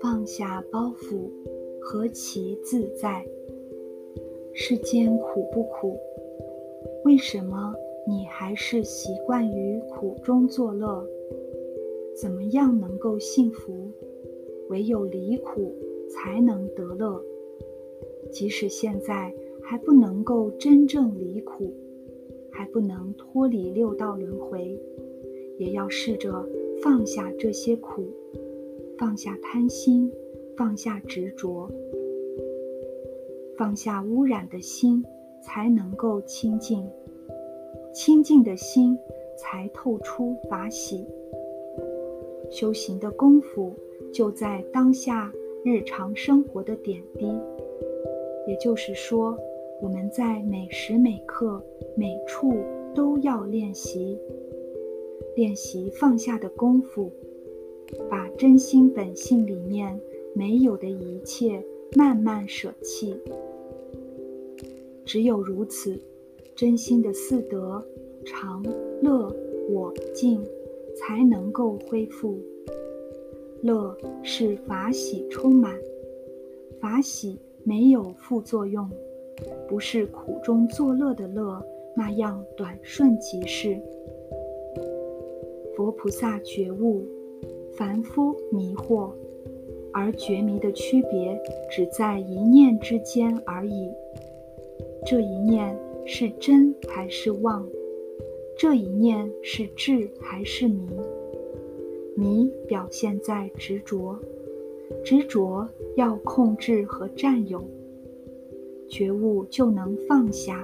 放下包袱，何其自在！世间苦不苦？为什么你还是习惯于苦中作乐？怎么样能够幸福？唯有离苦，才能得乐。即使现在还不能够真正离苦，还不能脱离六道轮回，也要试着放下这些苦，放下贪心，放下执着，放下污染的心，才能够清净。清净的心，才透出法喜。修行的功夫就在当下日常生活的点滴。也就是说，我们在每时每刻、每处都要练习，练习放下的功夫，把真心本性里面没有的一切慢慢舍弃。只有如此。真心的四德常乐我净才能够恢复。乐是法喜充满，法喜没有副作用，不是苦中作乐的乐那样短瞬即逝。佛菩萨觉悟，凡夫迷惑，而觉迷的区别只在一念之间而已。这一念。是真还是妄？这一念是智还是迷？迷表现在执着，执着要控制和占有。觉悟就能放下，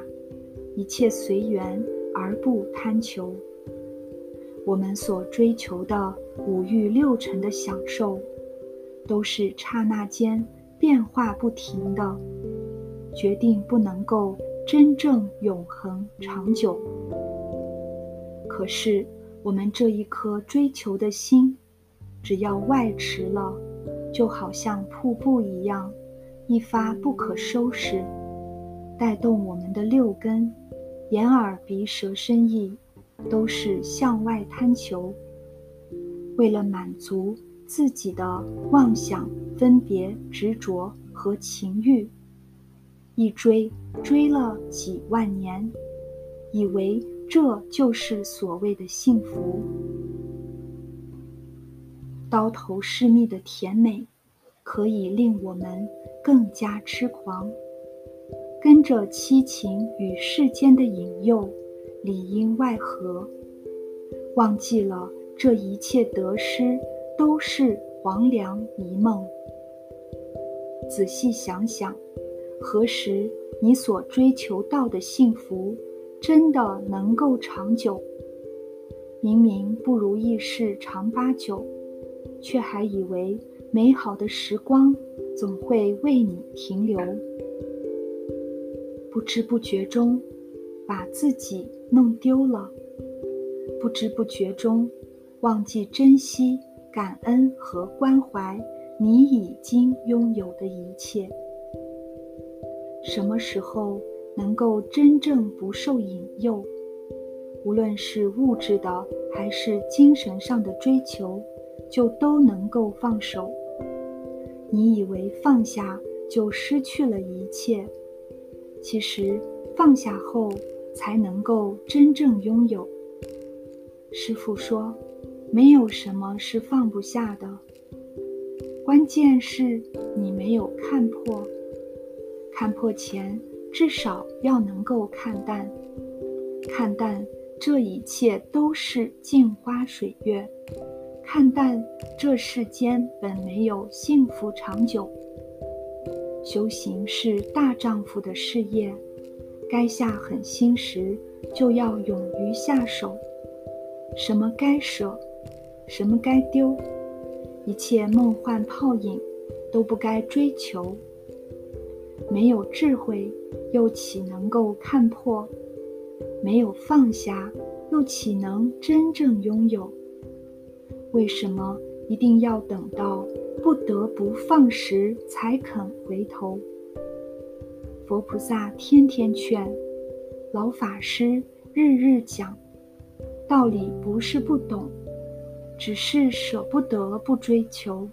一切随缘而不贪求。我们所追求的五欲六尘的享受，都是刹那间变化不停的，决定不能够。真正永恒长久。可是，我们这一颗追求的心，只要外驰了，就好像瀑布一样，一发不可收拾，带动我们的六根，眼耳鼻舌身意，都是向外贪求。为了满足自己的妄想、分别、执着和情欲。一追追了几万年，以为这就是所谓的幸福。刀头是蜜的甜美，可以令我们更加痴狂，跟着七情与世间的引诱，里应外合，忘记了这一切得失都是黄粱一梦。仔细想想。何时你所追求到的幸福真的能够长久？明明不如意事常八九，却还以为美好的时光总会为你停留。不知不觉中，把自己弄丢了；不知不觉中，忘记珍惜、感恩和关怀你已经拥有的一切。什么时候能够真正不受引诱？无论是物质的还是精神上的追求，就都能够放手。你以为放下就失去了一切，其实放下后才能够真正拥有。师父说，没有什么是放不下的，关键是你没有看破。看破前，至少要能够看淡，看淡这一切都是镜花水月，看淡这世间本没有幸福长久。修行是大丈夫的事业，该下狠心时就要勇于下手。什么该舍，什么该丢，一切梦幻泡影都不该追求。没有智慧，又岂能够看破？没有放下，又岂能真正拥有？为什么一定要等到不得不放时才肯回头？佛菩萨天天劝，老法师日日讲，道理不是不懂，只是舍不得不追求。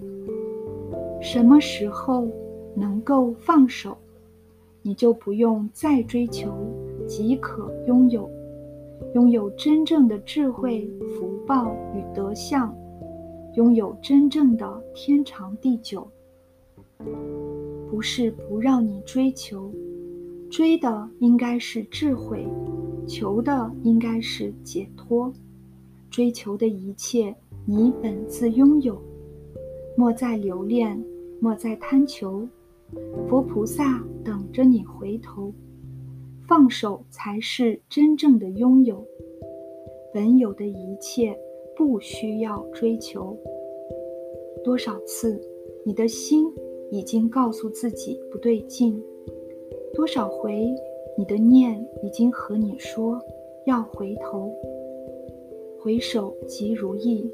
什么时候能够放手，你就不用再追求，即可拥有，拥有真正的智慧、福报与德相，拥有真正的天长地久。不是不让你追求，追的应该是智慧，求的应该是解脱。追求的一切，你本自拥有，莫再留恋，莫再贪求。佛菩萨等着你回头，放手才是真正的拥有。本有的一切，不需要追求。多少次，你的心？已经告诉自己不对劲，多少回你的念已经和你说要回头，回首即如意，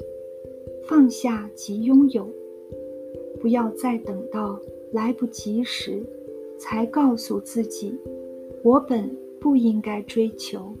放下即拥有，不要再等到来不及时，才告诉自己，我本不应该追求。